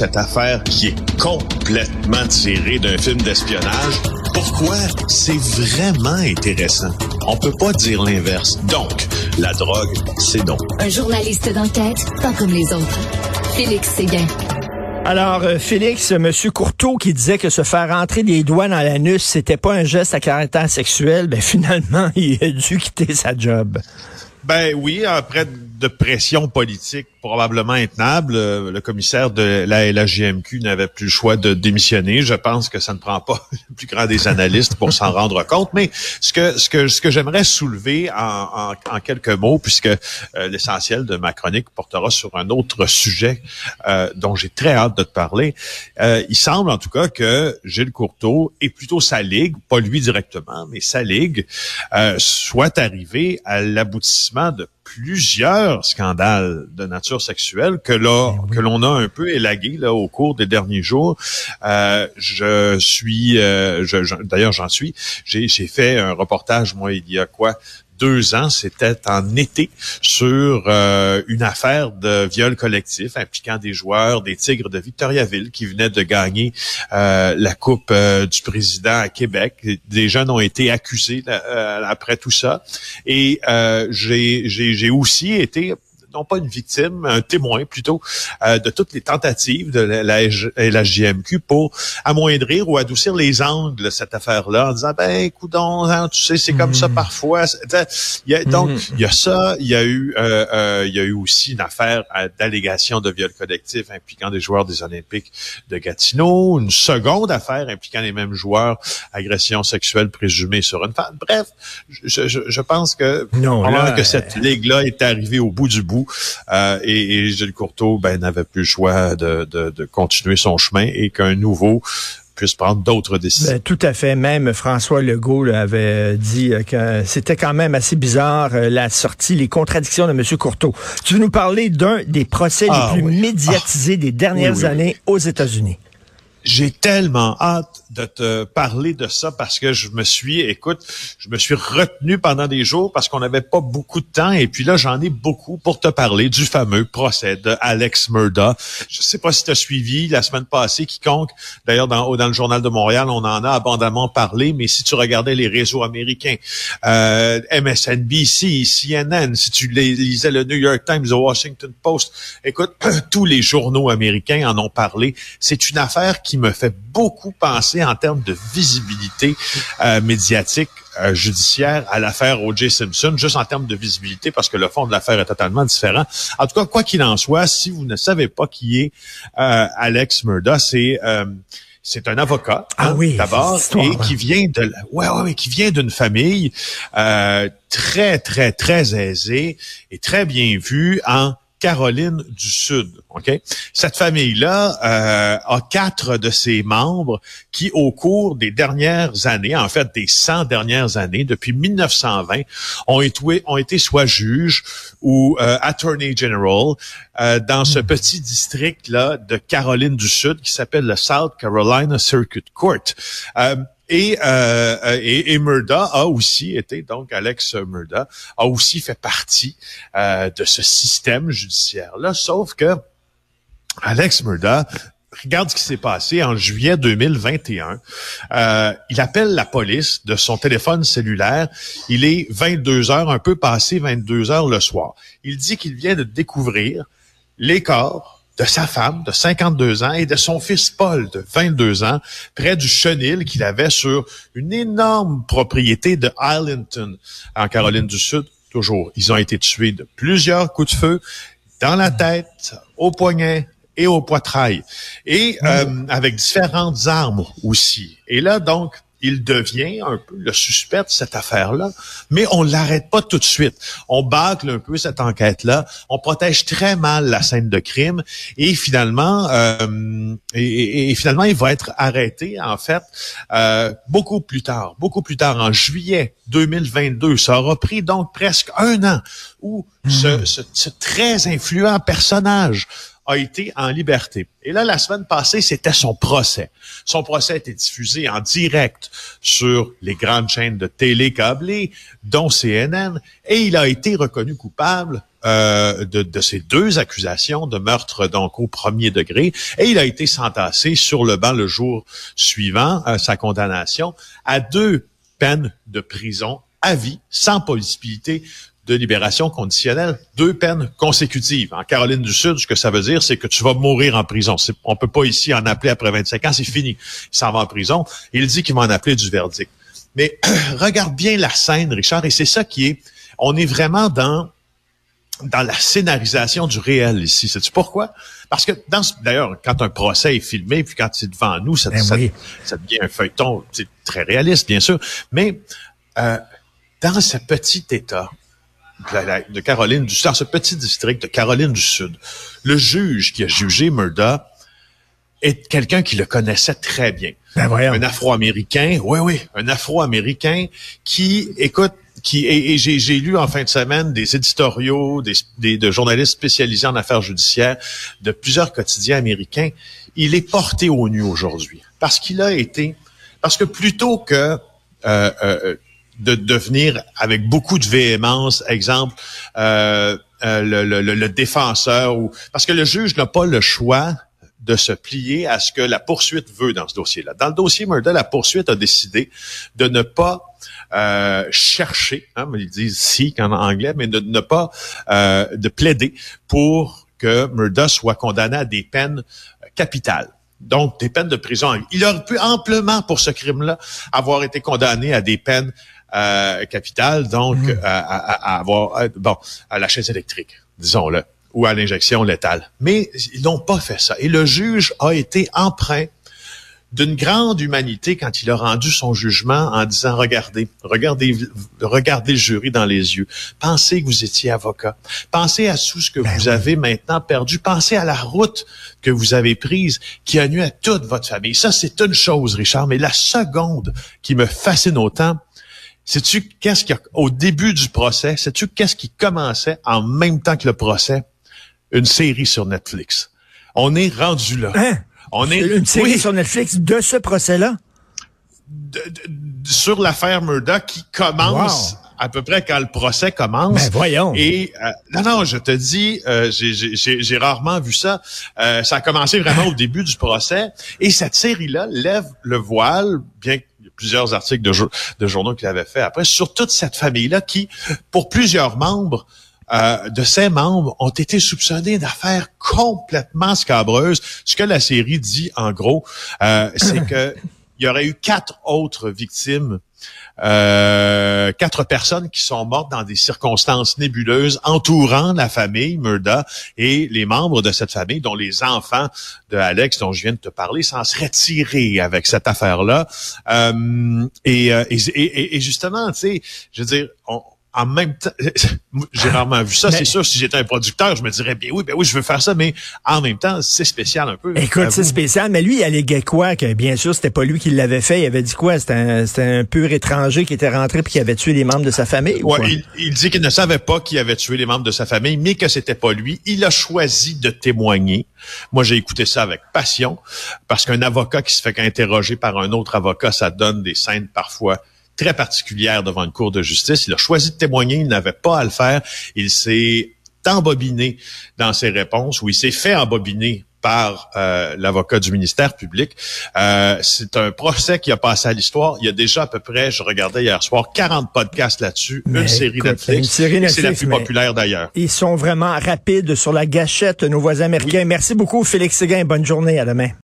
cette affaire qui est complètement tirée d'un film d'espionnage. Pourquoi? C'est vraiment intéressant. On peut pas dire l'inverse. Donc, la drogue, c'est donc. Un journaliste d'enquête, pas comme les autres. Félix Séguin. Alors, euh, Félix, M. Courteau qui disait que se faire rentrer des doigts dans l'anus, c'était pas un geste à caractère sexuel, ben finalement, il a dû quitter sa job. Ben oui, après de pression politique probablement intenable, euh, le commissaire de la LHJMQ n'avait plus le choix de démissionner. Je pense que ça ne prend pas le plus grand des analystes pour s'en rendre compte. Mais ce que ce que ce que j'aimerais soulever en, en, quelques mots, puisque euh, l'essentiel de ma chronique portera sur un autre sujet euh, dont j'ai très hâte de te parler. il semble en tout cas que Gilles Courteau et plutôt sa ligue, pas lui directement, mais sa ligue, soit arrivé à l'aboutissement de plusieurs scandales de nature sexuelle que là ben que l'on a un peu élagué là au cours des derniers jours. Euh, je suis, euh, je, d'ailleurs j'en suis. J'ai fait un reportage moi il y a quoi deux ans, c'était en été, sur euh, une affaire de viol collectif impliquant des joueurs des Tigres de Victoriaville qui venaient de gagner euh, la Coupe euh, du Président à Québec. Des jeunes ont été accusés après tout ça. Et j'ai aussi été non pas une victime, un témoin plutôt, euh, de toutes les tentatives de la, la, JMQ pour amoindrir ou adoucir les angles de cette affaire-là en disant, ben, écoute, hein, tu sais, c'est comme ça hmm. parfois. Il y a, donc, hmm. il y a ça, il y a eu, euh, euh, il y a eu aussi une affaire d'allégation de viol collectif impliquant des joueurs des Olympiques de Gatineau, une seconde affaire impliquant les mêmes joueurs, agression sexuelle présumée sur une femme. Bref, je, je, je pense que, non, que cette ligue-là est arrivée au bout du bout, euh, et, et, Gilles Courteau ben, n'avait plus le choix de, de, continuer son chemin et qu'un nouveau puisse prendre d'autres décisions. Ben, tout à fait. Même François Legault avait dit que c'était quand même assez bizarre euh, la sortie, les contradictions de M. Courteau. Tu veux nous parler d'un des procès les ah plus médiatisés des dernières années aux États-Unis? J'ai tellement hâte de te parler de ça parce que je me suis, écoute, je me suis retenu pendant des jours parce qu'on n'avait pas beaucoup de temps et puis là j'en ai beaucoup pour te parler du fameux procès de Alex Murda. Je sais pas si tu as suivi la semaine passée quiconque. D'ailleurs dans, dans le journal de Montréal on en a abondamment parlé, mais si tu regardais les réseaux américains, euh, MSNBC, CNN, si tu lisais le New York Times, le Washington Post, écoute, tous les journaux américains en ont parlé. C'est une affaire qui qui me fait beaucoup penser en termes de visibilité euh, médiatique euh, judiciaire à l'affaire O.J. Simpson, juste en termes de visibilité, parce que le fond de l'affaire est totalement différent. En tout cas, quoi qu'il en soit, si vous ne savez pas qui est euh, Alex Murda, c'est c'est un avocat ah oui, d'abord et qui vient de ouais, ouais, qui vient d'une famille très très très aisée et très bien vue en Caroline du Sud. Ok, cette famille-là euh, a quatre de ses membres qui, au cours des dernières années, en fait des 100 dernières années, depuis 1920, ont été, ont été soit juges ou euh, attorney general euh, dans ce hmm. petit district-là de Caroline du Sud qui s'appelle le South Carolina Circuit Court. Et, euh, euh, et, et, Murda a aussi été, donc Alex Murda, a aussi fait partie euh, de ce système judiciaire-là, sauf que Alex Murda regarde ce qui s'est passé en juillet 2021. Euh, il appelle la police de son téléphone cellulaire. Il est 22 heures, un peu passé 22 heures le soir. Il dit qu'il vient de découvrir les corps de sa femme de 52 ans et de son fils Paul de 22 ans près du chenil qu'il avait sur une énorme propriété de Arlington en Caroline du Sud. Toujours, ils ont été tués de plusieurs coups de feu dans la tête, au poignet et au poitrail et euh, avec différentes armes aussi. Et là donc il devient un peu le suspect de cette affaire-là, mais on l'arrête pas tout de suite. On bâcle un peu cette enquête-là, on protège très mal la scène de crime et finalement, euh, et, finalement, il va être arrêté en fait euh, beaucoup plus tard, beaucoup plus tard en juillet 2022. Ça aura pris donc presque un an où ce, ce, ce très influent personnage a été en liberté. Et là, la semaine passée, c'était son procès. Son procès a été diffusé en direct sur les grandes chaînes de télé câblées, dont CNN, et il a été reconnu coupable euh, de, de, ces deux accusations de meurtre donc au premier degré et il a été sentassé sur le banc le jour suivant euh, sa condamnation à deux peines de prison à vie sans possibilité de libération conditionnelle, deux peines consécutives. En Caroline du Sud, ce que ça veut dire, c'est que tu vas mourir en prison. On peut pas ici en appeler après 25 ans, c'est fini. Il s'en va en prison. Il dit qu'il va en appeler du verdict. Mais regarde bien la scène, Richard, et c'est ça qui est, on est vraiment dans dans la scénarisation du réel ici. Sais-tu pourquoi? Parce que dans d'ailleurs, quand un procès est filmé, puis quand c'est devant nous, ça, ben ça, ça, devient un feuilleton très réaliste, bien sûr. Mais euh, dans ce petit État de Caroline du dans ce petit district de Caroline du Sud, le juge qui a jugé Murda est quelqu'un qui le connaissait très bien. Ben un Afro-Américain, oui, oui, un Afro-Américain qui, écoute, qui et, j'ai lu en fin de semaine des éditoriaux, des, des, de journalistes spécialisés en affaires judiciaires de plusieurs quotidiens américains. Il est porté au nu aujourd'hui parce qu'il a été, parce que plutôt que euh, euh, de devenir avec beaucoup de véhémence, exemple, euh, euh le, le, le, défenseur ou parce que le juge n'a pas le choix de se plier à ce que la poursuite veut dans ce dossier-là. Dans le dossier Murda, la poursuite a décidé de ne pas euh, chercher, hein, ils disent si en anglais, mais de ne pas euh, de plaider pour que Murda soit condamné à des peines capitales. Donc, des peines de prison. Il aurait pu amplement, pour ce crime-là, avoir été condamné à des peines euh, donc mmh. à, à, avoir bon à la chaise électrique, disons-le ou à l'injection létale. Mais ils n'ont pas fait ça. Et le juge a été empreint d'une grande humanité quand il a rendu son jugement en disant regardez, regardez, regardez le jury dans les yeux. Pensez que vous étiez avocat. Pensez à tout ce que ben vous avez maintenant perdu. Pensez à la route que vous avez prise qui a nu à toute votre famille. Ça, c'est une chose, Richard. Mais la seconde qui me fascine autant, sais-tu qu'est-ce qu'il au début du procès, sais-tu qu'est-ce qui commençait en même temps que le procès? une série sur Netflix. On est rendu là. Hein? On est une série sur Netflix de ce procès-là? sur l'affaire Murdoch qui commence. à peu près quand le procès commence. Ben voyons. Et euh, non, non, je te dis, euh, j'ai rarement vu ça. Euh, ça a commencé vraiment au début du procès. Et cette série-là lève le voile, bien y plusieurs articles de, de journaux qu'il avait fait après, sur toute cette famille-là qui, pour plusieurs membres, euh, de ses membres ont été soupçonnés d'affaires complètement scabreuses. Ce que la série dit, en gros, euh, c'est que il y aurait eu quatre autres victimes, euh, quatre personnes qui sont mortes dans des circonstances nébuleuses entourant la famille Murda et les membres de cette famille, dont les enfants de Alex, dont je viens de te parler, s'en seraient tirés avec cette affaire-là. et, et, et, justement, tu sais, je veux dire, on, en même temps, j'ai rarement vu ça. C'est sûr, si j'étais un producteur, je me dirais, bien oui, ben oui, je veux faire ça, mais en même temps, c'est spécial un peu. Écoute, c'est spécial, mais lui, il alléguait quoi? Que bien sûr, c'était pas lui qui l'avait fait. Il avait dit quoi? C'était un, un, pur étranger qui était rentré puis qui avait tué les membres de sa famille? Ouais, il, il, dit qu'il ne savait pas qui avait tué les membres de sa famille, mais que c'était pas lui. Il a choisi de témoigner. Moi, j'ai écouté ça avec passion, parce qu'un avocat qui se fait interroger par un autre avocat, ça donne des scènes parfois très particulière devant une cour de justice. Il a choisi de témoigner, il n'avait pas à le faire. Il s'est embobiné dans ses réponses ou il s'est fait embobiner par euh, l'avocat du ministère public. Euh, c'est un procès qui a passé à l'histoire. Il y a déjà à peu près, je regardais hier soir, 40 podcasts là-dessus, une série Netflix. C'est la plus populaire d'ailleurs. Ils sont vraiment rapides sur la gâchette, nos voisins américains. Merci beaucoup, Félix Séguin. Bonne journée. À demain.